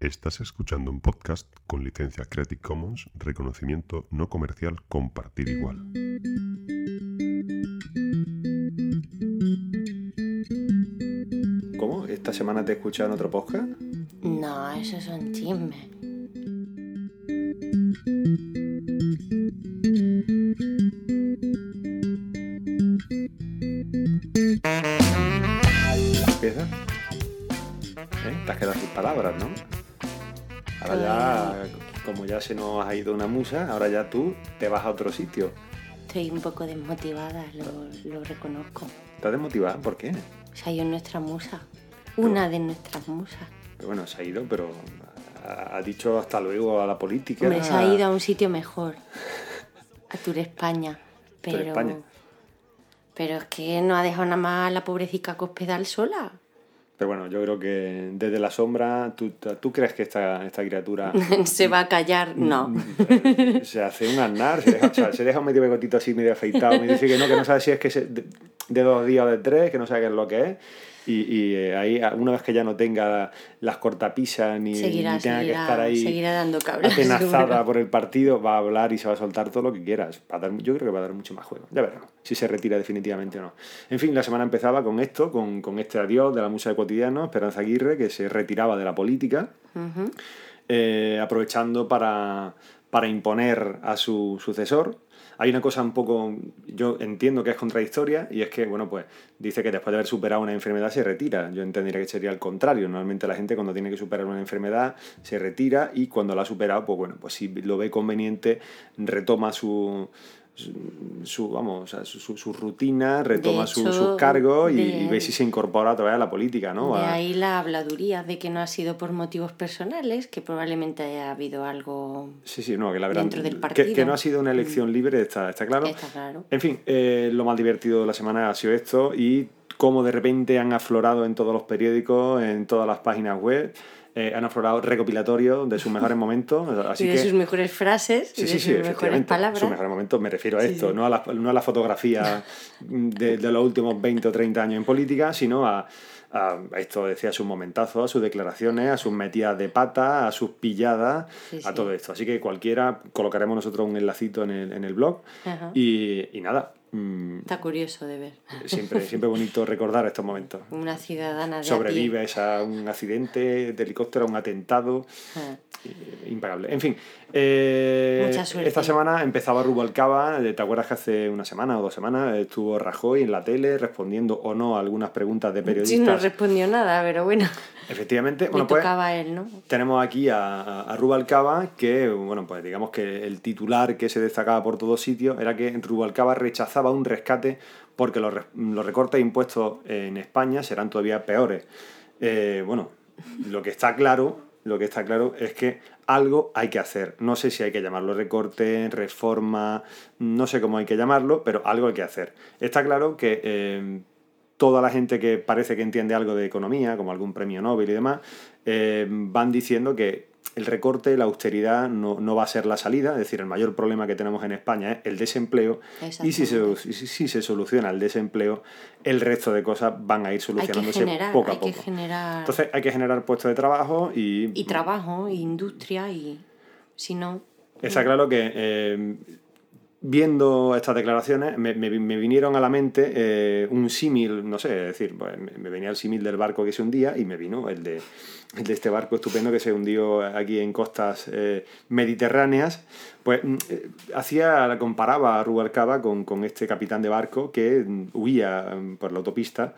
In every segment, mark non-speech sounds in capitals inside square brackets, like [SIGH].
Estás escuchando un podcast con licencia Creative Commons, reconocimiento no comercial, compartir igual. ¿Cómo? ¿Esta semana te he escuchado en otro podcast? No, esos son chismes. ¿Empieza? ¿Eh? Te has quedado sin palabras, ¿no? Ahora ya, como ya se nos ha ido una musa, ahora ya tú te vas a otro sitio. Estoy un poco desmotivada, lo, lo reconozco. ¿Estás desmotivada? ¿Por qué? Se ha ido nuestra musa. Una de nuestras musas. Pero bueno, se ha ido, pero ha, dicho hasta luego a la política. Hombre, se ha ido a un sitio mejor. A Tour España. Tour Pero. España. Pero es que no ha dejado nada más a la pobrecita Cospedal sola. Pero bueno, yo creo que desde la sombra, ¿tú, tú crees que esta, esta criatura [LAUGHS] se va a callar. No. eh, se hace un andar? Se deja, o sea, se deja un medio bigotito así, medio afeitado, me dice que no, que no sabe si es que se- de, de dos días o de tres, que no sabe qué es lo que es. Y, y, eh, ahí, una vez que ya no tenga las cortapisas ni, Seguirá, ni tenga que estar ahí dando cabras. atenazada seguro. por el partido, va a hablar y se va a soltar todo lo que quieras. Va a dar- yo creo que va a dar mucho más juego. Ya veremos si se retira definitivamente o no. En fin, la semana empezaba con esto, con, con este adiós de la musa de cotidiano, Esperanza Aguirre, que se retiraba de la política, eh, aprovechando para, para imponer a su sucesor. Hay una cosa un poco, yo entiendo que es contradictoria, y es que, bueno, pues dice que después de haber superado una enfermedad se retira. Yo entendería que sería el contrario. Normalmente la gente cuando tiene que superar una enfermedad se retira y cuando la ha superado, pues bueno, pues si lo ve conveniente, retoma su, su, su, vamos, su, su- su rutina, retoma su- hecho, sus cargos y, y ve si se incorpora todavía a la política, ¿no? De ahí la habladuría de que no ha sido por motivos personales, que probablemente haya habido algo. Sí, sí, no, que la verdad. dentro del que- partido. Que, no ha sido una elección libre, está, está claro. Está claro. En fin, eh, lo más divertido de la semana ha sido esto y cómo de repente han aflorado en todos los periódicos, en todas las páginas web, eh, han aflorado recopilatorios de sus mejores [LAUGHS] momentos. Así y de que, sus mejores frases, Sí, y de sí, sí, sus mejores palabras. Sus mejores momentos, me refiero a esto. No, a la, no a la fotografía de, de los últimos 20 o 30 años en política, sino a, a esto, decía, a sus momentazos, a sus declaraciones, a sus metidas de pata, a sus pilladas, Sí, a todo esto. Así que cualquiera, colocaremos nosotros un enlacito en el, en el blog. Y, y nada, Está curioso de ver. siempre, siempre bonito recordar estos momentos. Una ciudadana de a Sobrevives a un accidente de helicóptero, a un atentado. Ah. Impagable. En fin, eh, Mucha suerte. esta semana empezaba Rubalcaba. eh, ¿Te acuerdas que hace una semana o dos semanas estuvo Rajoy en la tele respondiendo o no a algunas preguntas de Sí, periodistas? no respondió nada, pero bueno, Efectivamente, bueno, pues él, ¿no? tenemos aquí a, a- Rubalcaba que, bueno, pues digamos que el titular que se destacaba por todos sitios era que Rubalcaba rechazaba un rescate porque los, los recortes impuestos en España serán todavía peores. Eh, bueno, lo que está claro, lo que está claro es que algo hay que hacer. No sé si hay que llamarlo recorte, reforma, no sé cómo hay que llamarlo, pero algo hay que hacer. Está claro que eh, toda la gente que parece que entiende algo de economía, como algún premio Nobel y demás, eh, van diciendo que el recorte, la austeridad no, no va a ser la salida, es decir, el mayor problema que tenemos en España es el desempleo y si se, si- si se soluciona el desempleo, el resto de cosas van a ir solucionándose generar, poco a hay poco. que generar Entonces hay que generar puestos de trabajo y, y trabajo, y industria, y si no, Está claro que eh, viendo estas declaraciones me, me- vinieron a la mente eh, un símil, no sé, es decir, pues, me, venía el símil del barco que se hundía y me vino el de, el de este barco estupendo que se hundió aquí en costas eh, mediterráneas. Pues mm, eh, hacía, comparaba a Rubalcaba con, con este capitán de barco que huía mm, por la autopista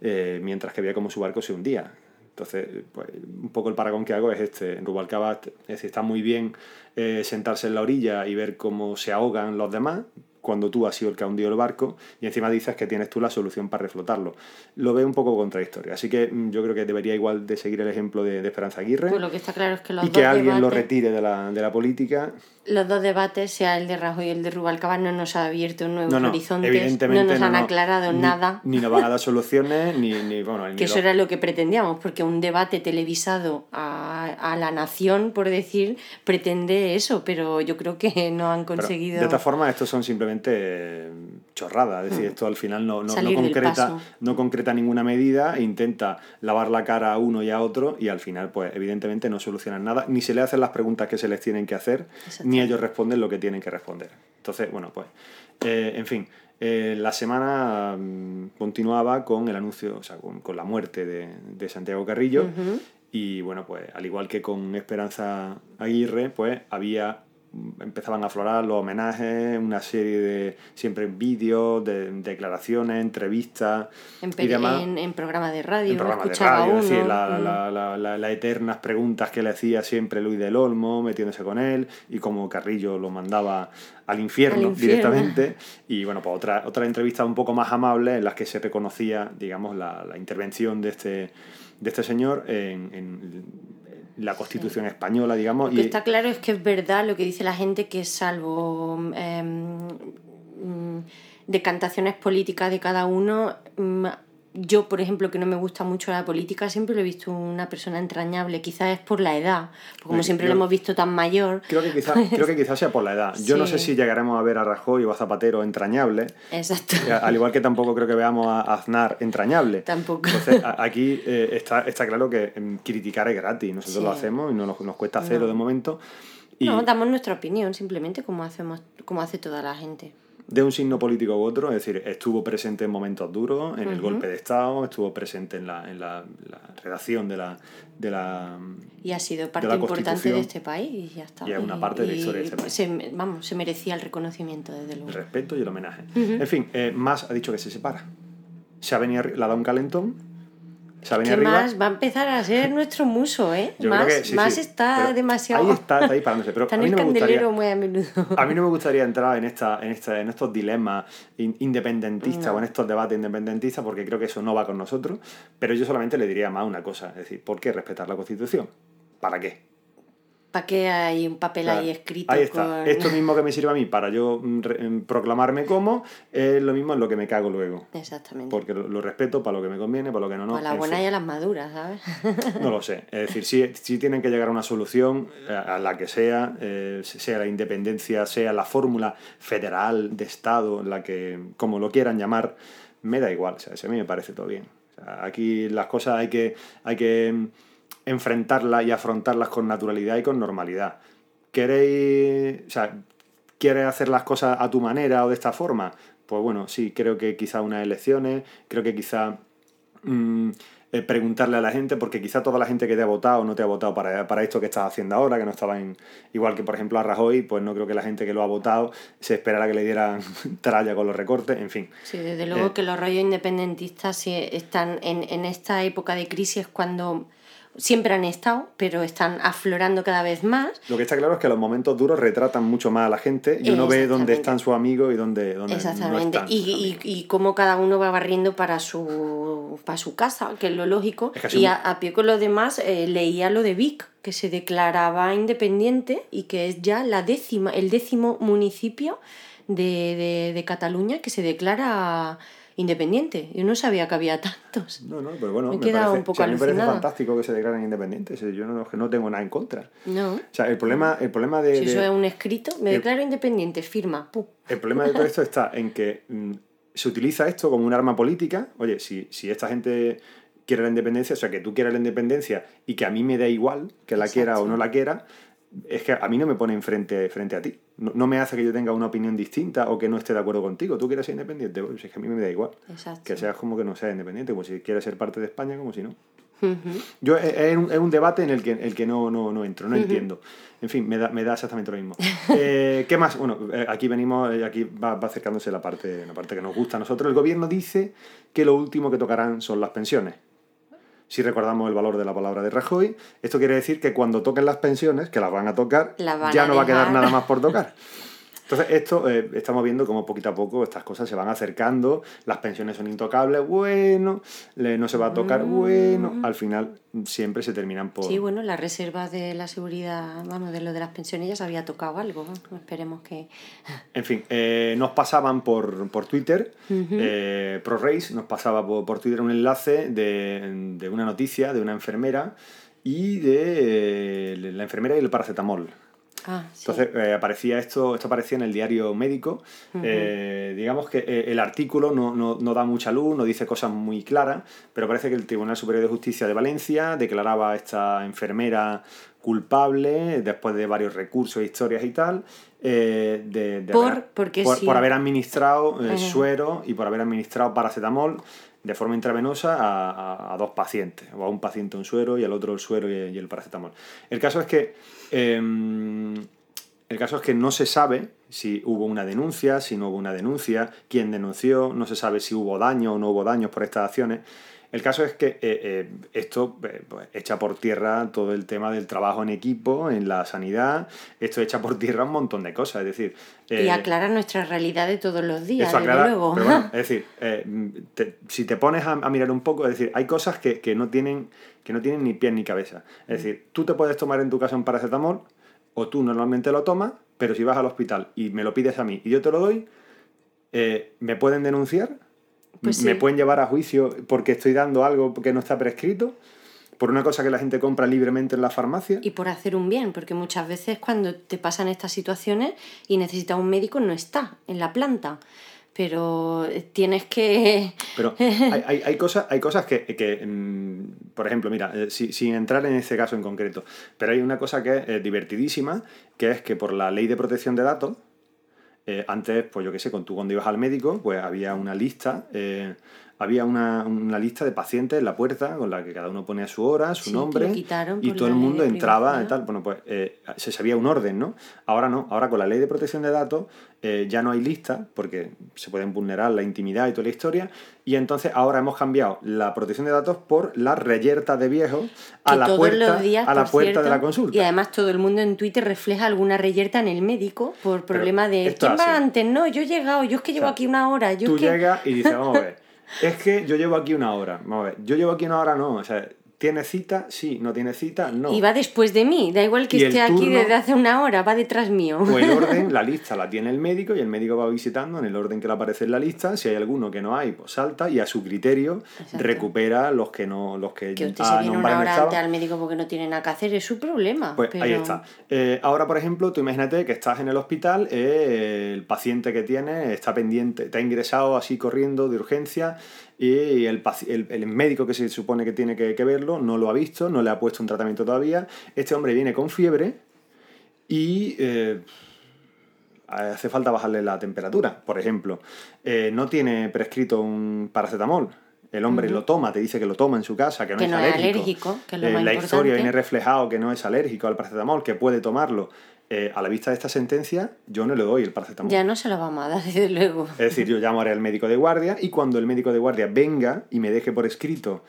eh, mientras que veía cómo su barco se hundía. Entonces, pues, un poco el paragón que hago es este. En Rubalcaba, es decir, está muy bien eh, sentarse en la orilla y ver cómo se ahogan los demás cuando tú has sido el que ha hundido el barco y encima dices que tienes tú la solución para reflotarlo. Lo veo un poco contradictorio. Así que mm, yo creo que debería igual de seguir el ejemplo de, de Esperanza Aguirre pues lo que está claro es que los y dos que alguien lo debates- retire de la, de la política. los dos debates, sea el de Rajoy y el de Rubalcaba, no nos ha abierto nuevos No, no, horizontes, evidentemente no nos han no. aclarado Ni- nada. Ni nos van a dar soluciones, ni, ni bueno, ni Que eso lo- era lo que pretendíamos, porque un debate televisado a, a la nación, por decir, pretende eso, pero yo creo que no han Pero, conseguido. de todas formas, estos son simplemente chorrada. Es decir, Mm. esto al final no, no, concreta, no concreta ninguna medida, e intenta lavar la cara a uno y a otro y al final, pues evidentemente no solucionan nada, ni se le hacen las preguntas que se les tienen que hacer, ni ellos responden lo que tienen que responder. Entonces, bueno, pues, eh, en fin. eh, la semana mm, continuaba con el anuncio, o sea, con, con la muerte de, de Santiago Carrillo. Y bueno, pues al igual que con Esperanza Aguirre, pues había empezaban a aflorar los homenajes, una serie de siempre vídeos, de declaraciones, entrevistas En, y demás. en, en programa de radio, en programas de escuchaba radio, uno. es decir, la- mm. la- la- la- las eternas preguntas que le hacía siempre Luis del Olmo, metiéndose con él, y como Carrillo lo mandaba al infierno, Al infierno. directamente. Y bueno, pues otra, otra entrevista un poco más amable en las que se reconocía, digamos, la, la intervención de este, de este señor en, en la Constitución española, digamos. Lo que y- está claro es que es verdad lo que dice la gente, que salvo mm, decantaciones políticas de cada uno, mm, yo, por ejemplo, que no me gusta mucho la política, siempre lo he visto una persona entrañable. Quizás es por la edad, porque como Yo- siempre yo- lo hemos visto tan mayor. Creo que, quizá, creo que quizás sea por la edad. Yo no sé Sí. si llegaremos a ver a Rajoy o a Zapatero entrañable, Exacto. al igual que tampoco creo que veamos a Aznar entrañable. Tampoco. Entonces, aquí eh, está, está claro que em, criticar es gratis. Nosotros Sí. lo hacemos y no nos, nos cuesta cero No. de momento. Y No, damos nuestra opinión, simplemente como hacemos, como hace toda la gente. De un signo político u otro, es decir, estuvo presente en momentos duros, en el Ujú. golpe de Estado, estuvo presente en la, en la, la redacción de la, de la Y ha sido parte la importante de este país y ya está. Y es una parte de la historia de este país. se- vamos, se merecía el reconocimiento, desde luego. el respeto y el homenaje. En fin, eh, Más ha dicho que se separa. Se ha venido, arri- le ha dado un calentón, se ha venido Que arriba. más va a empezar a ser nuestro muso, ¿eh? [LAUGHS] Yo más creo que sí, más sí, está demasiado. Ahí está, está ahí parándose. Pero [LAUGHS] está a en mí el no me gustaría, candelero muy a menudo. [LAUGHS] A mí no me gustaría entrar en, esta, en, esta, en estos dilemas in- independentistas No. o en estos debates independentistas porque creo que eso no va con nosotros. Pero yo solamente le diría más una cosa: es decir, ¿por qué respetar la Constitución? ¿Para qué? ¿Para qué hay un papel O sea, ahí escrito? Ahí está. con- Esto mismo que me sirve a mí para yo mm, mm, proclamarme como es lo mismo en lo que me cago luego. Exactamente. Porque lo, lo respeto para lo que me conviene, para lo que no, no. a la en buena fin. y a las maduras, ¿sabes? [LAUGHS] No lo sé. Es decir, sí, sí tienen que llegar a una solución, eh, a la que sea, eh, sea la independencia, sea la fórmula federal de Estado, la que, como lo quieran llamar, me da igual. O sea, eso a mí me parece todo bien. O sea, aquí las cosas hay que, hay que mm, enfrentarlas y afrontarlas con naturalidad y con normalidad. ¿Queréis, o sea, quieres hacer las cosas a tu manera o de esta forma? Pues bueno, sí, creo que quizá unas elecciones, creo que quizá mm, eh, preguntarle a la gente, porque quizá toda la gente que te ha votado no te ha votado para, para esto que estás haciendo ahora, que no estaba en. Igual que, por ejemplo, a Rajoy, pues no creo que la gente que lo ha votado se esperara que le dieran [LAUGHS] tralla con los recortes, en fin. Sí, desde luego Eh, que los rollos independentistas sí están en, en esta época de crisis cuando siempre han estado, pero están aflorando cada vez más. Lo que está claro es que los momentos duros retratan mucho más a la gente y uno ve dónde están sus amigos y dónde, dónde Exactamente. no están. y, y, y cómo cada uno va barriendo para su, para su casa, que es lo lógico. Es que así- y a, a pie con lo demás eh, leía lo de Vic, que se declaraba independiente y que es ya la décima, el décimo municipio de, de, de Cataluña que se declara independiente. Yo no sabía que había tantos. No, no, pero bueno, Me me, parece, un poco sí, a mí me parece fantástico que se declaren independientes. eh, Yo no, no tengo nada en contra. No. O sea, el problema, el problema de, Si de- eso es un escrito, me el- declaro independiente, firma. pum. El problema de todo esto está en que mm, se utiliza esto como un arma política. Oye, si, si esta gente quiere la independencia, o sea, que tú quieras la independencia y que a mí me da igual que la quiera o Exacto. no la quiera, es que a mí no me pone frente, frente a ti. No, no me hace que yo tenga una opinión distinta o que no esté de acuerdo contigo. ¿Tú quieres ser independiente? Pues es que a mí me da igual. Exacto. Que seas como que no seas independiente, como si quieres ser parte de España, como si no. Yo es, es un, es un debate en el que, el que no, no, no entro, no entiendo. En fin, me da, me da exactamente lo mismo. [LAUGHS] Eh, ¿Qué más? Bueno, eh, aquí venimos, eh, aquí va, va acercándose la parte, la parte que nos gusta a nosotros. El gobierno dice que lo último que tocarán son las pensiones. Si recordamos el valor de la palabra de Rajoy, esto quiere decir que cuando toquen las pensiones, que las van a tocar, van ya a no va a quedar nada más por tocar. [LAUGHS] Entonces, esto eh, estamos viendo cómo poquito a poco estas cosas se van acercando, las pensiones son intocables, bueno, no se va a tocar, bueno, al final siempre se terminan por... Mm. Sí, bueno, la reserva de la seguridad, vamos, de lo de las pensiones ya se había tocado algo. Esperemos que. En fin, eh, nos pasaban por, por Twitter, eh, ProRace nos pasaba por, por Twitter un enlace de, de una noticia de una enfermera y de eh, la enfermera y el paracetamol. Ah, sí. Entonces eh, aparecía esto, esto aparecía en el diario médico. Eh, digamos que eh, el artículo no, no- no da mucha luz, no dice cosas muy claras, pero parece que el Tribunal Superior de Justicia de Valencia declaraba a esta enfermera culpable después de varios recursos, historias y tal. eh, de, de Por- haber, porque por, sí. por haber administrado eh, suero y por haber administrado paracetamol de forma intravenosa a, a- a dos pacientes, o a un paciente un suero y al otro el suero y, y el paracetamol. El caso es que em, el caso es que no se sabe si hubo una denuncia, si no hubo una denuncia, quién denunció, no se sabe si hubo daño o no hubo daños por estas acciones. El caso es que eh, eh, esto eh, pues, echa por tierra todo el tema del trabajo en equipo, en la sanidad, esto echa por tierra un montón de cosas, es decir... y aclara nuestra realidad de todos los días, desde aclara, luego. pero bueno, [LAUGHS] es decir, te- si te pones a, a mirar un poco, es decir, hay cosas que, que no tienen, que no tienen ni pies ni cabeza. Es decir, tú te puedes tomar en tu casa un paracetamol, o tú normalmente lo tomas, pero si vas al hospital y me lo pides a mí y yo te lo doy, ¿me pueden denunciar? Pues ¿Me sí. pueden llevar a juicio porque estoy dando algo que no está prescrito? ¿Por una cosa que la gente compra libremente en la farmacia? y por hacer un bien, porque muchas veces cuando te pasan estas situaciones y necesitas un médico no está en la planta, pero tienes que... [LAUGHS] Pero hay, hay- hay cosas, hay cosas que, que, mm, por ejemplo, mira, eh, si- sin entrar en este caso en concreto, pero hay una cosa que es eh, divertidísima, que es que por la ley de protección de datos, eh, antes, pues yo qué sé, con tú cuando ibas al médico, pues había una lista, eh, había una, una lista de pacientes en la puerta con la que cada uno ponía su hora, su Sí, nombre, y todo el mundo de entraba y tal. Bueno, pues eh, se sabía un orden, ¿no? Ahora no, ahora con la ley de protección de datos eh, ya no hay lista, porque se pueden vulnerar la intimidad y toda la historia, y entonces ahora hemos cambiado la protección de datos por la reyerta de viejos a que la puerta, días, a la puerta de la consulta. Y además todo el mundo en Twitter refleja alguna reyerta en el médico por problema de esto ¿quién va antes? No, yo he llegado, yo es que llevo sea, aquí una hora, yo Tú es que... llegas y dices, vamos a ver, es que yo llevo aquí una hora, vamos a ver, yo llevo aquí una hora, no, o sea, ¿tiene cita? Sí, ¿no tiene cita? No. Y va después de mí, da igual que esté aquí desde hace una hora, va detrás mío. O el orden, [LAUGHS] la lista la tiene el médico y el médico va visitando en el orden que le aparece en la lista. Si hay alguno que no hay, pues salta y a su criterio Exacto. recupera los que no los que, que usted a se viene una hora antes al médico porque no tiene nada que hacer, es su problema. Pues pero- ahí está. Eh, ahora, por ejemplo, tú imagínate que estás en el hospital, eh, el paciente que tienes está pendiente, te ha ingresado así corriendo de urgencia y el, el- el médico que se supone que tiene que, que verlo no lo ha visto, no le ha puesto un tratamiento todavía. Este hombre viene con fiebre y eh, hace falta bajarle la temperatura, por ejemplo. Eh, no tiene prescrito un paracetamol. El hombre lo toma, te dice que lo toma en su casa, que no Que es no es alérgico. que es lo Eh, más la historia viene reflejado que no es alérgico al paracetamol, que puede tomarlo. Eh, a la vista de esta sentencia, yo no le doy el paracetamol. Ya no se lo vamos a dar, [LAUGHS] desde luego. Es decir, yo llamaré al médico de guardia y cuando el médico de guardia venga y me deje por escrito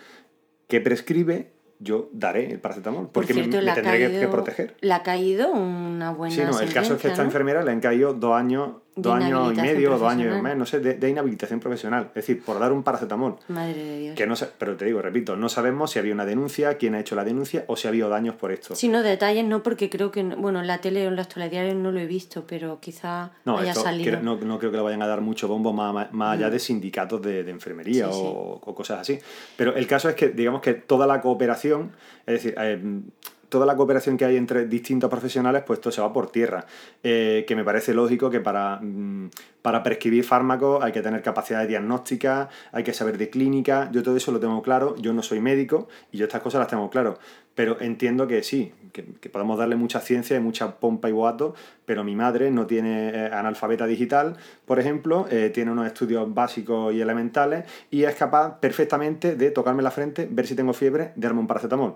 que prescribe, yo daré el paracetamol. Por Porque cierto, me, tendré que- proteger. Le ha caído una buena Sí, no, el caso es que a esta ¿no? enfermera le han caído dos años, dos años y medio, dos años y profesional. mes, no sé, de, de inhabilitación profesional. Es decir, por dar un paracetamol. Madre de Dios. Que no pero te digo, repito, no sabemos si había una denuncia, quién ha hecho la denuncia o si ha habido daños por esto. Si no, detalles no, porque creo que, no- bueno, en la tele o en los telediarios no lo he visto, pero quizá No, haya esto salido. quiero- no, no creo que le vayan a dar mucho bombo más, más- allá de sindicatos de, de enfermería Sí, sí. o, o cosas así. Pero el caso es que, digamos que toda la cooperación, es decir, eh, toda la cooperación que hay entre distintos profesionales, pues esto se va por tierra. Eh, que me parece lógico que para, mm, para prescribir fármacos hay que tener capacidad de diagnóstica, hay que saber de clínica. Yo todo eso lo tengo claro. Yo no soy médico y yo estas cosas las tengo claro. Pero entiendo que sí, que, que podemos darle mucha ciencia y mucha pompa y boato, pero mi madre no tiene eh, analfabeta digital, por ejemplo, eh, tiene unos estudios básicos y elementales y es capaz perfectamente de tocarme la frente, ver si tengo fiebre, darme un paracetamol.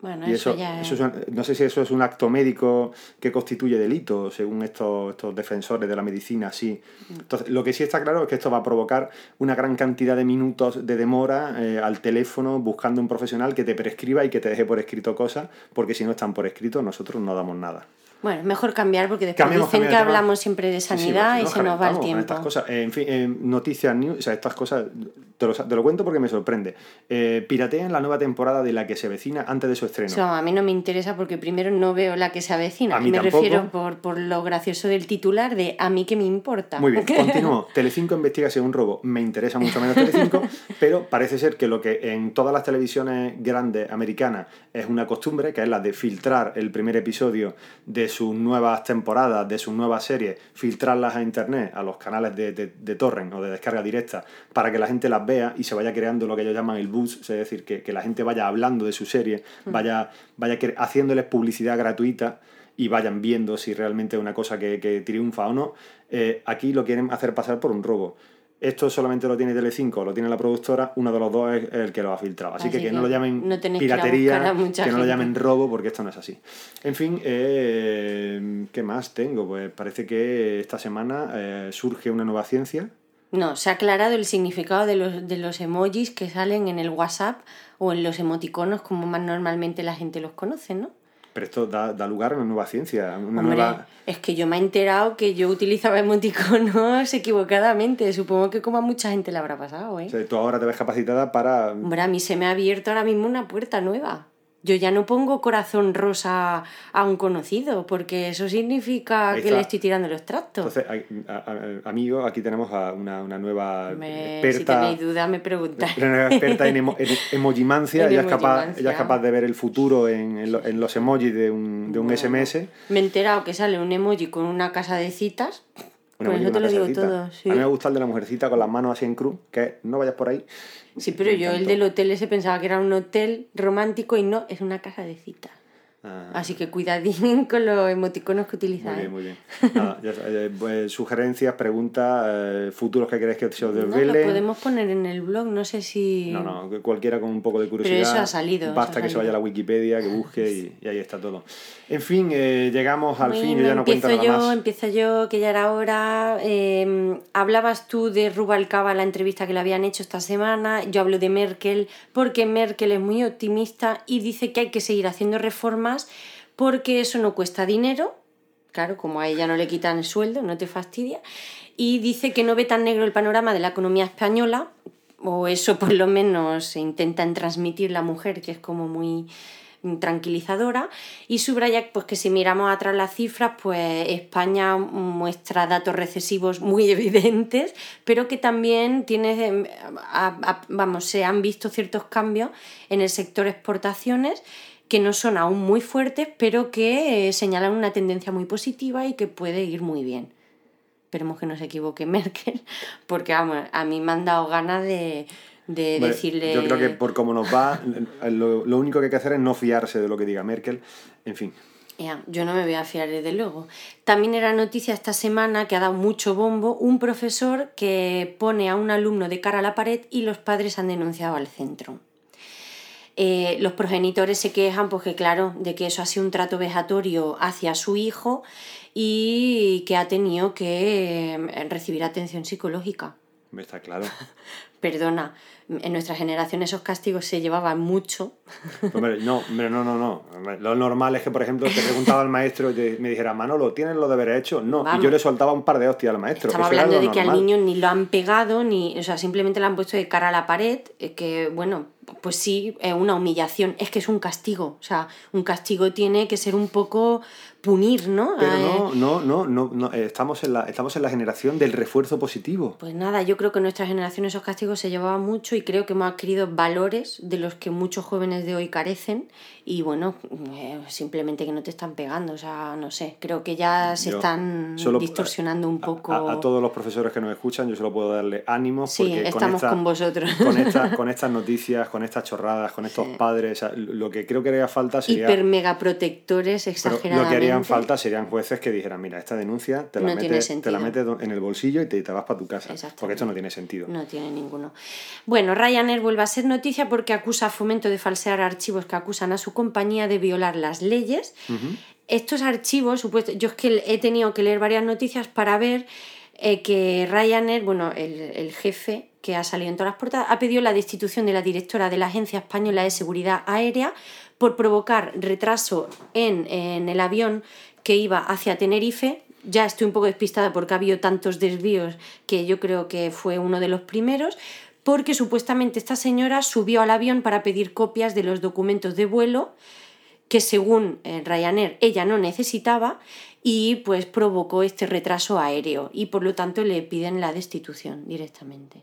Bueno, Y eso, eso, ya eso es... no sé si eso es un acto médico que constituye delito, según estos, estos defensores de la medicina, sí. Entonces, lo que sí está claro es que esto va a provocar una gran cantidad de minutos de demora eh, al teléfono buscando un profesional que te prescriba y que te deje por escrito cosas, porque si no están por escrito, nosotros no damos nada. Bueno, mejor cambiar porque después dicen que de hablamos siempre de Sí, sí, sanidad y se nos va el tiempo. Estas cosas. Eh, en fin, eh, noticias, news, o sea, estas cosas, te lo, te lo cuento porque me sorprende. Eh, piratean la nueva temporada de la que se vecina, antes de eso estreno. O sea, a mí no me interesa porque primero no veo la que se avecina. A mí me tampoco. refiero por, por lo gracioso del titular de a mí que me importa. Muy bien, [LAUGHS] continúo. Telecinco investiga si es un robo. Me interesa mucho menos Telecinco, [LAUGHS] pero parece ser que lo que en todas las televisiones grandes americanas es una costumbre, que es la de filtrar el primer episodio de sus nuevas temporadas, de sus nuevas series, filtrarlas a internet, a los canales de, de, de torrent o de descarga directa, para que la gente las vea y se vaya creando lo que ellos llaman el buzz, es decir, que, que la gente vaya hablando de su serie, vaya, vaya cre- haciéndoles publicidad gratuita y vayan viendo si realmente es una cosa que, que triunfa o no. Eh, aquí lo quieren hacer pasar por un robo. Esto solamente lo tiene Telecinco, lo tiene la productora, uno de los dos es el que lo ha filtrado. Así, Así que que que no lo llamen no piratería, que no lo llamen robo, porque esto no es así. En fin, eh, ¿qué más tengo? Pues parece que esta semana eh, surge una nueva ciencia. No, se ha aclarado el significado de los, de los emojis que salen en el WhatsApp o en los emoticonos como más normalmente la gente los conoce, ¿no? Pero esto da, da lugar a una nueva ciencia, una Hombre, nueva... es que yo me he enterado que yo utilizaba emoticonos [LAUGHS] equivocadamente. Supongo que como a mucha gente le habrá pasado, ¿eh? o sea, tú ahora te ves capacitada para... Hombre, a mí se me ha abierto ahora mismo una puerta nueva. Yo ya no pongo corazón rosa a un conocido, porque eso significa que le estoy tirando los tractos. Entonces, a- amigo, aquí tenemos a una, una nueva Hombre, si experta... tenéis dudas, me preguntáis. Una nueva experta en, emo- en emojimancia, [LAUGHS] En ella, es capaz, ella es capaz de ver el futuro en, en lo- en los emojis de un, de un SMS. Me he enterado que sale un emoji con una casa de citas. Un Con emoji eso de te una lo digo todo. Sí. A mí me gusta el de la mujercita con las manos así en cruz, que es, no vayas por ahí. Sí, pero yo el del hotel ese pensaba que era un hotel romántico y no, es una casa de citas. Ah, Así que cuidadín [LAUGHS] con los emoticonos que muy utilizáis. bien, muy bien. Nada, ya, eh, pues, sugerencias, preguntas, eh, futuros que queréis que se os No, lo podemos poner en el blog, no sé si... No, no, cualquiera con un poco de curiosidad. eso ha salido, Basta ha que se vaya a la salido. Wikipedia, que [LAUGHS] busque y, y ahí está todo. En fin, eh, llegamos al fin, yo ya no cuento nada yo, más. empiezo yo, que ya era hora. Eh, hablabas tú de Rubalcaba, la entrevista que le habían hecho esta semana. Yo hablo de Merkel, porque Merkel es muy optimista y dice que hay que seguir haciendo reformas porque eso no cuesta dinero. Claro, como a ella no le quitan el sueldo, no te fastidia. Y dice que no ve tan negro el panorama de la economía española, o eso por lo menos intentan transmitir la mujer, que es como muy tranquilizadora y subraya pues que si miramos atrás las cifras pues España muestra datos recesivos muy [LAUGHS] evidentes pero que también tiene eh, a- vamos se han visto ciertos cambios en el sector exportaciones que no son aún muy fuertes pero que eh, señalan una tendencia muy positiva y que puede ir muy bien. Esperemos que no se equivoque [LAUGHS] Merkel porque a mí me han dado ganas de, de decirle Yo creo que por cómo nos va, lo, lo único que hay que hacer es no fiarse de lo que diga Merkel. En fin, Ya, yo no me voy a fiar desde luego. También era noticia esta semana que ha dado mucho bombo un profesor que pone a un alumno de cara a la pared y los padres han denunciado al centro. Eh, los progenitores se quejan, pues que claro, de que eso ha sido un trato vejatorio hacia su hijo y que ha tenido que eh, recibir atención psicológica. está claro. [LAUGHS] Perdona, en nuestra generación esos castigos se llevaban mucho. [LAUGHS] Hombre, no, hombre, no, no, no. Lo normal es que, por ejemplo, te preguntaba al maestro y te- me dijera, Manolo, ¿tienes los deberes hechos? No. Vamos. Y yo le soltaba un par de hostias al maestro. Estamos hablando lo de que al niño ni lo han pegado, ni, o sea, simplemente le han puesto de cara a la pared, eh, que bueno, pues sí, es una humillación, es que es un castigo, o sea, un castigo tiene que ser un poco punir, ¿no? Pero Eh, no, no, no, no, no, eh, estamos, en la, estamos en la generación del refuerzo positivo. Pues nada, yo creo que en nuestra generación esos castigos se llevaban mucho y creo que hemos adquirido valores de los que muchos jóvenes de hoy carecen y bueno, eh, simplemente que no te están pegando, o sea, no sé, creo que ya se Yo están solo- distorsionando un poco. A, a todos los profesores que nos escuchan, yo solo puedo darle ánimos Sí, porque estamos con, esta- con vosotros. con, esta- [LAUGHS] con estas noticias, con estas chorradas, con estos padres, o sea, lo que creo que haría falta sería... Hiper mega protectores exageradamente. lo que harían falta serían jueces que dijeran, mira, esta denuncia te la, No metes, te la metes en el bolsillo y te, te vas para tu casa. Porque esto no tiene sentido. No tiene ninguno. Bueno, Ryanair vuelve a ser noticia porque acusa a Fomento de falsear archivos que acusan a su compañía de violar las leyes. Estos archivos, supuesto, yo es que he tenido que leer varias noticias para ver eh, que Ryanair, bueno, el, el jefe que ha salido en todas las portadas, ha pedido la destitución de la directora de la Agencia Española de Seguridad Aérea por provocar retraso en, en el avión que iba hacia Tenerife. Ya estoy un poco despistada porque ha habido tantos desvíos que yo creo que fue uno de los primeros porque supuestamente esta señora subió al avión para pedir copias de los documentos de vuelo que según eh, Ryanair ella no necesitaba y pues provocó este retraso aéreo y por lo tanto le piden la destitución directamente.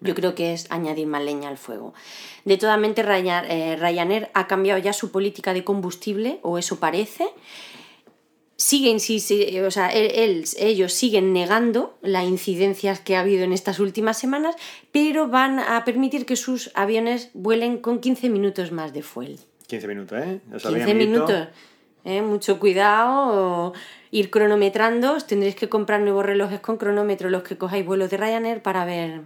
Yo creo que es añadir más leña al fuego. De toda mente, eh, Ryanair ha cambiado ya su política de combustible, o eso parece. Siguen, sí, o sea, ellos siguen negando las incidencias que ha habido en estas últimas semanas, pero van a permitir que sus aviones vuelen con 15 minutos más de fuel. 15 minutos, ¿eh? 15 minutos. ¿eh? Mucho cuidado. ir cronometrando. Os tendréis que comprar nuevos relojes con cronómetro los que cojáis vuelos de Ryanair para ver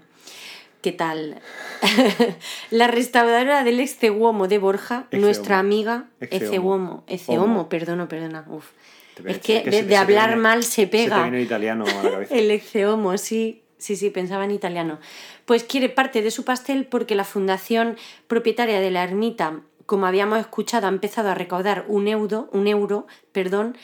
¿Qué tal? [LAUGHS] la restauradora del Excehuomo de Borja, nuestra amiga Excehuomo, Excehomo, perdona, perdona. Uf. Es que, de, hablar mal se pega. Se te viene italiano a la [LAUGHS] cabeza. El Excehomo, sí, sí, sí, pensaba en italiano. Pues quiere parte de su pastel porque la fundación propietaria de la ermita, como habíamos escuchado, ha empezado a recaudar un euro, un euro, perdón,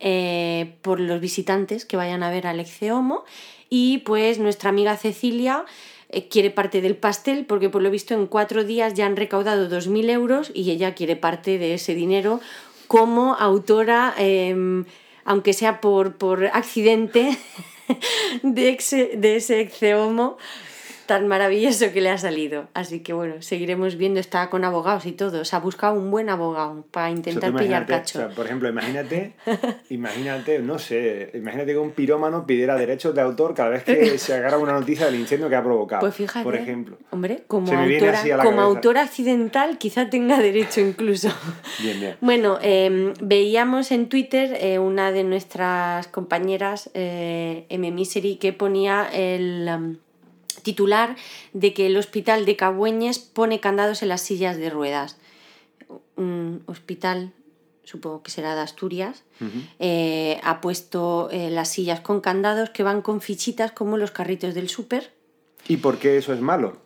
eh, por los visitantes que vayan a ver al Excehomo. Y pues nuestra amiga Cecilia eh, quiere parte del pastel porque por lo visto en cuatro días ya han recaudado 2.000 euros y ella quiere parte de ese dinero como autora, em, aunque sea por, por accidente, [LAUGHS] de, de ese exceomo tan maravilloso que le ha salido. Así que bueno, seguiremos viendo. Está con abogados y todo. Se ha buscado un buen abogado para intentar pillar cacho. por ejemplo, imagínate, [LAUGHS] imagínate, no sé, imagínate que un pirómano pidiera derechos de autor cada vez que se agarra una noticia del incendio que ha provocado. Pues fíjate. Por ejemplo. Hombre, como, autora, como accidental quizá tenga derecho incluso. bien, bien. Bueno, em, veíamos en Twitter eh, una de nuestras compañeras, eh, M. Misery, que ponía el... Em, titular de que el hospital de Cabueñes pone candados en las sillas de ruedas. Un hospital, supongo que será de Asturias, eh, ha puesto eh, las sillas con candados que van con fichitas como los carritos del súper. ¿Y por qué eso es malo?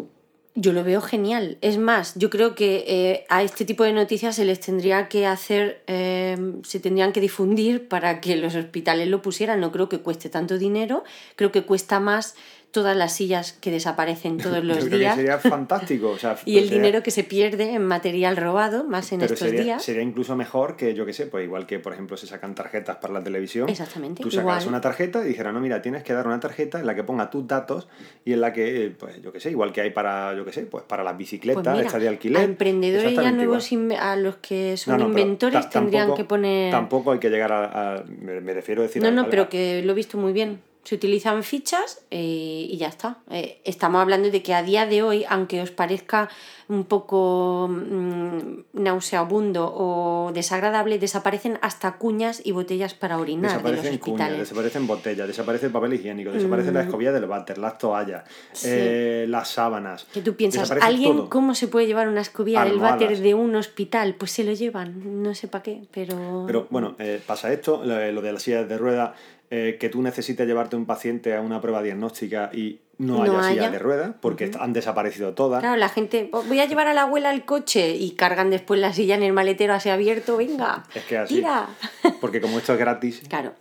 Yo lo veo genial. Es más, yo creo que eh, a este tipo de noticias se les tendría que hacer, se tendrían que difundir para que los hospitales lo pusieran. No creo que cueste tanto dinero, creo que cuesta más todas las sillas que desaparecen [LAUGHS] todos los días. sería fantástico. [LAUGHS] y el dinero que se pierde en material robado, más en estos días. Sería incluso mejor que, yo qué sé, pues igual que, por ejemplo, se sacan tarjetas para la televisión. Exactamente. Tú sacas una tarjeta y dijeras, no, mira, tienes que dar una tarjeta en la que ponga tus datos y en la que, eh, pues yo qué sé, igual que hay para, yo qué sé, pues para las bicicletas, pues de alquiler. A emprendedores ya nuevos, a los que son inventores, tendrían que poner. Tampoco hay que llegar a. me, refiero a decir. No, no, pero que lo he visto muy bien se utilizan fichas eh, y ya está. Eh, estamos hablando de que a día de hoy, aunque os parezca un poco mm, nauseabundo o desagradable, desaparecen hasta cuñas y botellas para orinar desaparecen de los hospitales. Cuñas, desaparecen botellas, desaparece el papel higiénico, desaparecen la mm. escobilla del váter, las toallas, eh, las sábanas. Que tú piensas, ¿alguien cómo se puede llevar una escobilla del váter de un hospital? Pues se lo llevan, no sé para qué, pero... Pero bueno, pasa esto, lo de las sillas de ruedas eh, que tú necesites llevarte un paciente a una prueba diagnóstica y no, haya, silla de ruedas, porque han desaparecido todas. Claro, la gente, oh, voy a llevar a la abuela al coche y cargan después la silla en el maletero así abierto, venga, es que así, tira. [LAUGHS] Porque como esto es gratis. Claro.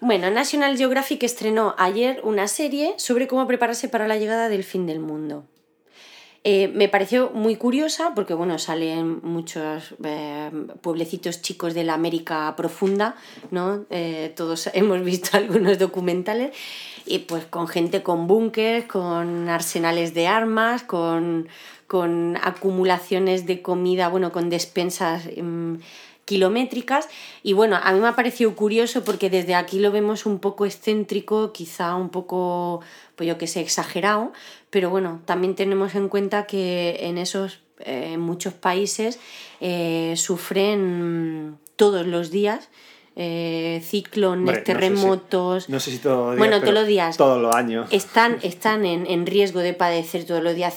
Bueno, National Geographic estrenó ayer una serie sobre cómo prepararse para la llegada del fin del mundo. Eh, me pareció muy curiosa porque, bueno, salen muchos eh, pueblecitos chicos de la América profunda, ¿no? Eh, todos [LAUGHS] hemos visto algunos documentales, y pues con gente con búnkers, con arsenales de armas, con, con acumulaciones de comida, bueno, con despensas mm, kilométricas. Y bueno, a mí me ha parecido curioso porque desde aquí lo vemos un poco excéntrico, quizá un poco, pues yo que sé, exagerado, pero bueno, también tenemos en cuenta que en esos eh, muchos países eh, sufren todos los días eh, ciclones, terremotos. No sé, si, todos los días. Bueno, todos los días. Todos los años. Están, [LAUGHS] están en, en riesgo de padecer todos los días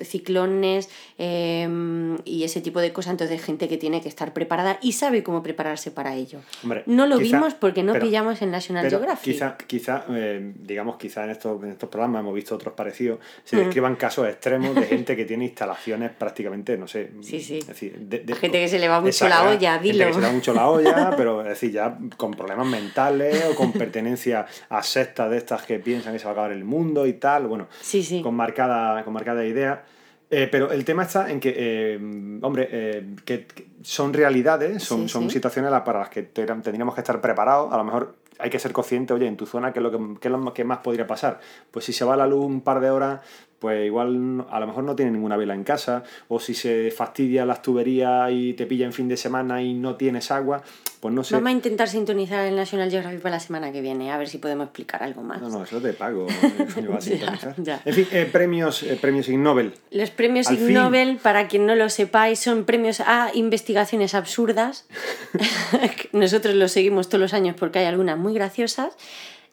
ciclones em, y ese tipo de cosas. Entonces, gente que tiene que estar preparada y sabe cómo prepararse para ello. no lo vimos porque no pillamos en National Geographic. Quizá, quizá eh, digamos, quizá en estos, en estos programas hemos visto otros parecidos, se mm. describan casos extremos de gente [LAUGHS] que tiene instalaciones prácticamente, no sé. Sí, sí. Es decir, gente que se le va mucho la olla, dilo. Gente que se le va mucho la olla, [LAUGHS] pero es decir, ya con problemas mentales o con [LAUGHS] pertenencia a sectas de estas que piensan que se va a acabar el mundo y tal, bueno, Sí, sí. con marcada, con marcada idea. Eh, pero el tema está en que, eh, hombre, eh, que, que son realidades, son, Sí, son sí. situaciones para las que te- tendríamos que estar preparados. A lo mejor hay que ser consciente, oye, en tu zona, ¿qué es lo que, qué es lo que más podría pasar? Pues si se va la luz un par de horas, pues igual a lo mejor no tiene ninguna vela en casa, o si se fastidia las tuberías y te pilla en fin de semana y no tienes agua, pues no sé. Vamos a intentar sintonizar el National Geographic para la semana que viene, a ver si podemos explicar algo más. No, no, eso te pago. [LAUGHS] a [LAUGHS] Ya, sintonizar. ya. En fin, eh, premios, eh, premios Ig Nobel. Los premios Ig. Nobel, para quien no lo sepáis, son premios a investigaciones absurdas. [LAUGHS] Nosotros los seguimos todos los años porque hay algunas muy graciosas.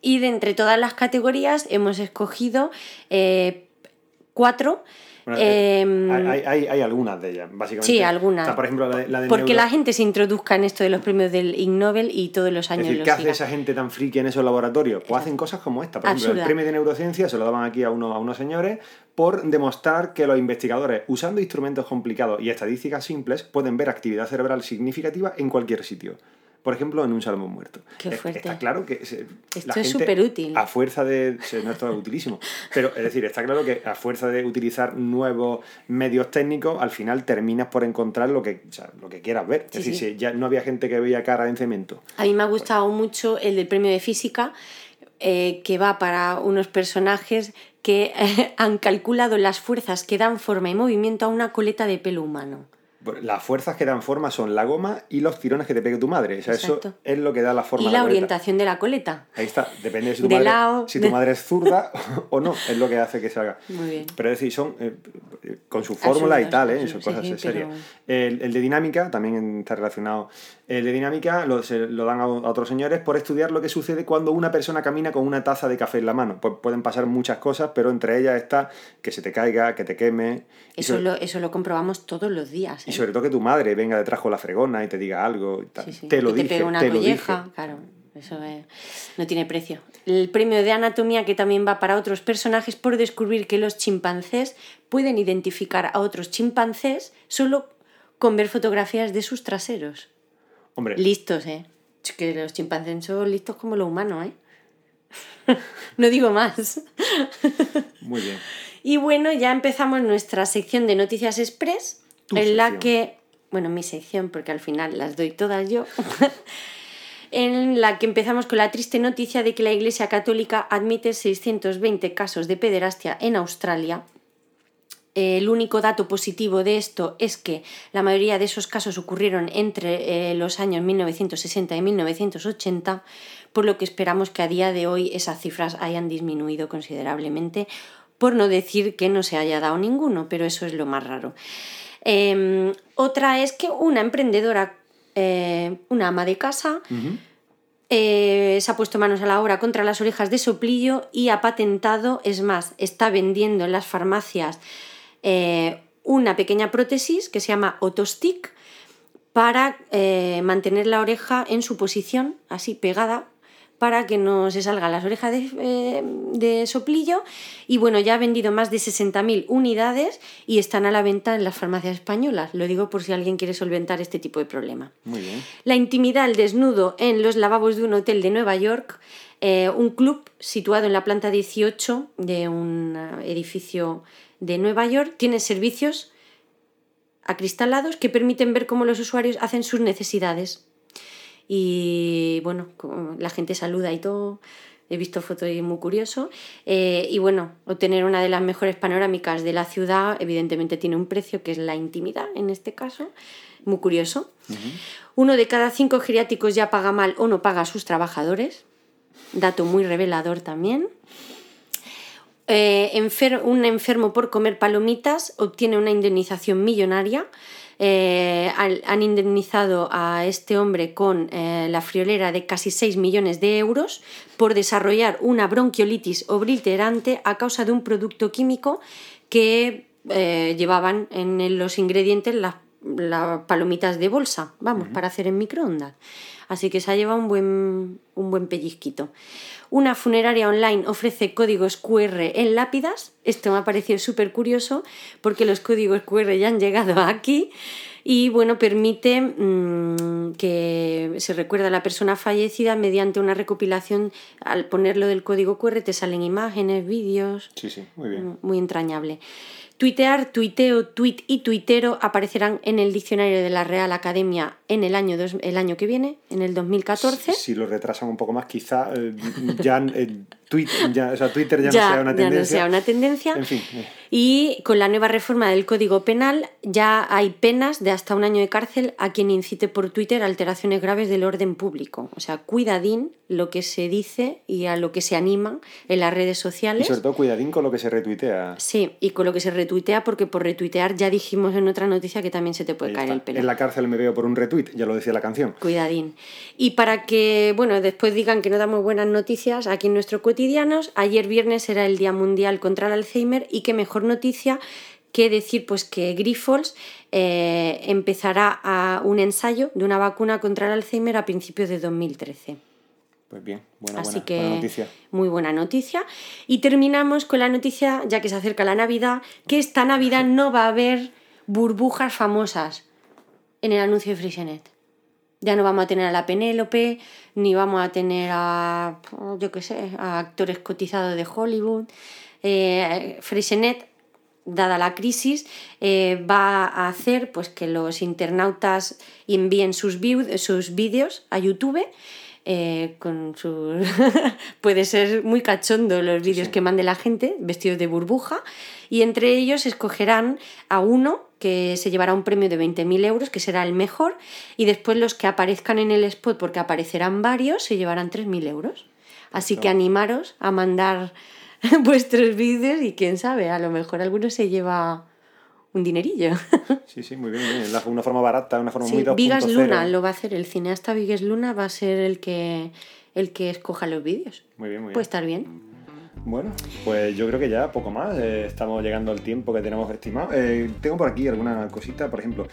Y de entre todas las categorías hemos escogido eh, cuatro. Bueno, eh, em, hay, hay, hay algunas de ellas, básicamente. Sí, algunas. Por ejemplo, la de, la de porque neuro- la gente se introduzca en esto de los premios del Ig Nobel y todos los Es años decir, lo ¿qué hace siga. esa gente tan friki en esos laboratorios? Pues hacen cosas como esta. Por ejemplo, el premio de neurociencia se lo daban aquí a, uno, a unos señores por demostrar que los investigadores, usando instrumentos complicados y estadísticas simples, pueden ver actividad cerebral significativa en cualquier sitio. Por ejemplo, en un salmón muerto. Qué Es- fuerte. Está claro que se- Esto la es gente, superútil. A fuerza de. sí, No, esto es utilísimo. Pero es decir, está claro que a fuerza de utilizar nuevos medios técnicos, al final terminas por encontrar lo que, o sea, lo que quieras ver. Es Sí, decir, sí. si ya no había gente que veía cara en cemento. A mí me ha gustado mucho el del premio de física, eh, que va para unos personajes que eh, [LAUGHS] han calculado las fuerzas que dan forma y movimiento a una coleta de pelo humano. Las fuerzas que dan forma son la goma y los tirones que te pegue tu madre. O sea, eso es lo que da la forma Y a la la coleta. orientación de la coleta. Ahí está, depende de si tu, De madre, lado, si tu de- madre es zurda [LAUGHS] o no, es lo que hace que se haga. Muy bien. Pero es decir, son eh, con su fórmula y tal, ¿eh? son cosas sí, serias. pero- El, el de dinámica también está relacionado. El de dinámica lo, se lo dan a, a otros señores por estudiar lo que sucede cuando una persona camina con una taza de café en la mano. Pues pueden pasar muchas cosas, pero entre ellas está que se te caiga, que te queme. Eso sobre- lo, eso lo comprobamos todos los días. Y sobre todo que tu madre venga detrás con la fregona y te diga algo y tal. Sí, sí. Te lo dije, te pegue una te lo colleja, dije. claro. Eso es- no tiene precio. El premio de anatomía que también va para otros personajes por descubrir que los chimpancés pueden identificar a otros chimpancés solo con ver fotografías de sus traseros. Hombre, Listos, ¿eh? Es que los chimpancés son listos como los humanos, ¿eh? [LAUGHS] no digo más. muy bien. [LAUGHS] Y bueno, ya empezamos nuestra sección de Noticias Express, Tu en la que, bueno, mi sección, porque al final las doy todas yo, [LAUGHS] en la que empezamos con la triste noticia de que la Iglesia Católica admite 620 casos de pederastia en Australia. El único dato positivo de esto es que la mayoría de esos casos ocurrieron entre eh, los años 1960 y 1980, por lo que esperamos que a día de hoy esas cifras hayan disminuido considerablemente, por no decir que no se haya dado ninguno, pero eso es lo más raro. Eh, otra es que una emprendedora, eh, una ama de casa, eh, se ha puesto manos a la obra contra las orejas de soplillo y ha patentado, es más, está vendiendo en las farmacias eh, una pequeña prótesis que se llama Otostick para mantener la oreja en su posición, así pegada, para que no se salgan las orejas de, eh, de soplillo. Y bueno, ya ha vendido más de 60.000 unidades y están a la venta en las farmacias españolas. Lo digo por si alguien quiere solventar este tipo de problema. Muy bien. La intimidad al desnudo en los lavabos de un hotel de Nueva York, eh, un club situado en la planta 18 de un edificio de Nueva York, tiene servicios acristalados que permiten ver cómo los usuarios hacen sus necesidades. Y bueno, la gente saluda y todo. He visto fotos y es muy curioso. Eh, y bueno, obtener una de las mejores panorámicas de la ciudad, evidentemente tiene un precio que es la intimidad en este caso. Muy curioso. Uno de cada cinco geriátricos ya paga mal o no paga a sus trabajadores. Dato muy revelador también. Eh, enfer- un enfermo por comer palomitas obtiene una indemnización millonaria. Eh, han indemnizado a este hombre con eh, la friolera de casi 6 millones de euros por desarrollar una bronquiolitis obliterante a causa de un producto químico que eh, llevaban en los ingredientes las las palomitas de bolsa, vamos, para hacer en microondas. Así que se ha llevado un buen, un buen pellizquito. Una funeraria online ofrece códigos QR en lápidas. Esto me ha parecido súper curioso porque los códigos QR ya han llegado [LAUGHS] aquí y bueno, permite mm, que se recuerde a la persona fallecida mediante una recopilación. Al ponerlo del código QR te salen imágenes, vídeos. Sí, sí, muy bien. Muy entrañable. Tuitear, tuiteo, tuit y tuitero aparecerán en el diccionario de la Real Academia en el año, el año que viene, en el 2014. Si, lo retrasan un poco más, quizá eh, ya, eh, Twitter ya, no sea una tendencia. Ya no sea una tendencia. En fin. Eh. Y con la nueva reforma del Código Penal ya hay penas de hasta un año de cárcel a quien incite por Twitter alteraciones graves del orden público. O sea, cuidadín lo que se dice y a lo que se anima en las redes sociales. Y sobre todo cuidadín con lo que se retuitea. Sí, y con lo que se retuitea porque por retuitear ya dijimos en otra noticia que también se te puede caer el pelo. En la cárcel me veo por un retweet, ya lo decía la canción. Cuidadín. Y para que, bueno, después digan que no damos buenas noticias aquí en nuestros cotidianos, ayer viernes era el Día Mundial contra el Alzheimer y qué mejor noticia que decir pues que Grifols eh, empezará a un ensayo de una vacuna contra el Alzheimer a principios de 2013. Pues bien, buena, Así que, noticia. Muy buena noticia. Y terminamos con la noticia, ya que se acerca la Navidad, que esta Navidad no va a haber burbujas famosas en el anuncio de Frisianet. Ya no vamos a tener a la Penélope, ni vamos a tener a, yo qué sé, a actores cotizados de Hollywood. Eh, dada la crisis, eh, va a hacer pues, que los internautas envíen sus, sus vídeos a YouTube. Eh, con su... [LAUGHS] puede ser muy cachondo los vídeos que mande la gente vestidos de burbuja y entre ellos escogerán a uno que se llevará un premio de 20.000 euros, que será el mejor, y después los que aparezcan en el spot, porque aparecerán varios, se llevarán 3.000 euros. Así que animaros a mandar [LAUGHS] vuestros vídeos y quién sabe, a lo mejor alguno se lleva un dinerillo. [LAUGHS] Sí, sí, muy bien, Una forma barata, una forma muy 2.0. Vigas Luna lo va a hacer, el cineasta Vigas Luna va a ser el que, el que escoja los vídeos. Muy bien, muy bien. Puede estar bien. Bueno, pues yo creo que ya poco más. Eh, estamos llegando al tiempo que tenemos estimado. Eh, tengo por aquí alguna cosita, por ejemplo.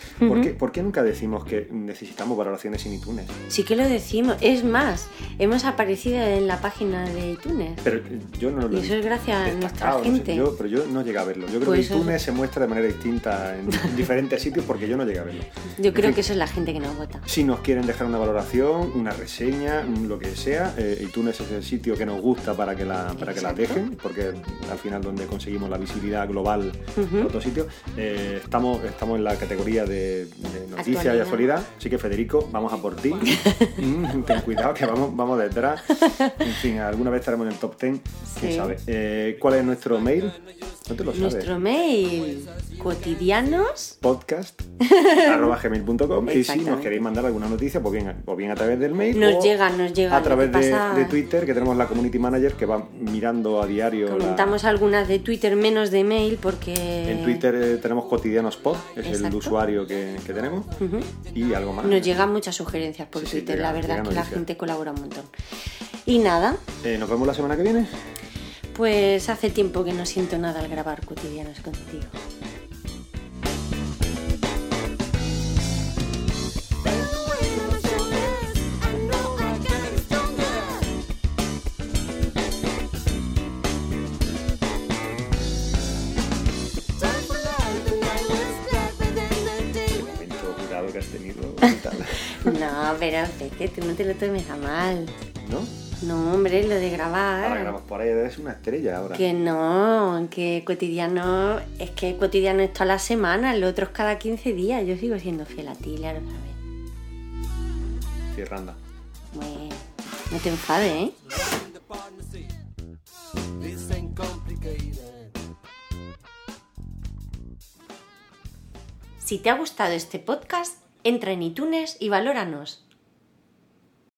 ¿por, qué, nunca decimos que necesitamos valoraciones en iTunes? Sí que lo decimos. Es más, hemos aparecido en la página de iTunes. Pero yo no lo Y eso es gracias a nuestra gente. yo, pero yo no llegué a verlo. Yo creo que pues iTunes se muestra de manera distinta en [LAUGHS] diferentes sitios porque yo no llegué a verlo. Yo creo que eso es la gente que nos vota. Si nos quieren dejar una valoración, una reseña, lo que sea, eh, iTunes es el sitio que nos gusta para que la, para que la dejen, porque al final donde conseguimos la visibilidad global en otros sitios. Eh, estamos, estamos en la categoría de, noticias y actualidad, así que Federico, vamos a por ti. Mm, ten cuidado que vamos, vamos detrás. En fin, alguna vez estaremos en el top 10, quién sabe. Eh, ¿Cuál es nuestro mail? ¿No te lo sabes? Nuestro mail, cotidianos. Podcast [LAUGHS] gmail.com y si nos queréis mandar alguna noticia, pues bien, o bien a través del mail. Nos llega, nos llega. A través de, de, Twitter, que tenemos la community manager que va mirando a diario. Comentamos algunas de Twitter, menos de mail, porque. En Twitter eh, tenemos cotidianos pod, es el usuario que, que tenemos. Y algo más. Nos llegan muchas sugerencias por Twitter, la verdad que la gente colabora un montón. Y nada. Eh, ¿Nos vemos la semana que viene? Pues hace tiempo que no siento nada al grabar cotidianos contigo. Pero que tú no te lo tomes a mal. ¿No? No, hombre, lo de grabar. Ahora grabas por ahí, eres una estrella ahora. Que no, que cotidiano, es que cotidiano es toda la semana, el otro es cada 15 días. Yo sigo siendo fiel a ti, lo sabes. Cierranda. Bueno, no te enfades, ¿eh? Si te ha gustado este podcast, entra en iTunes y valóranos.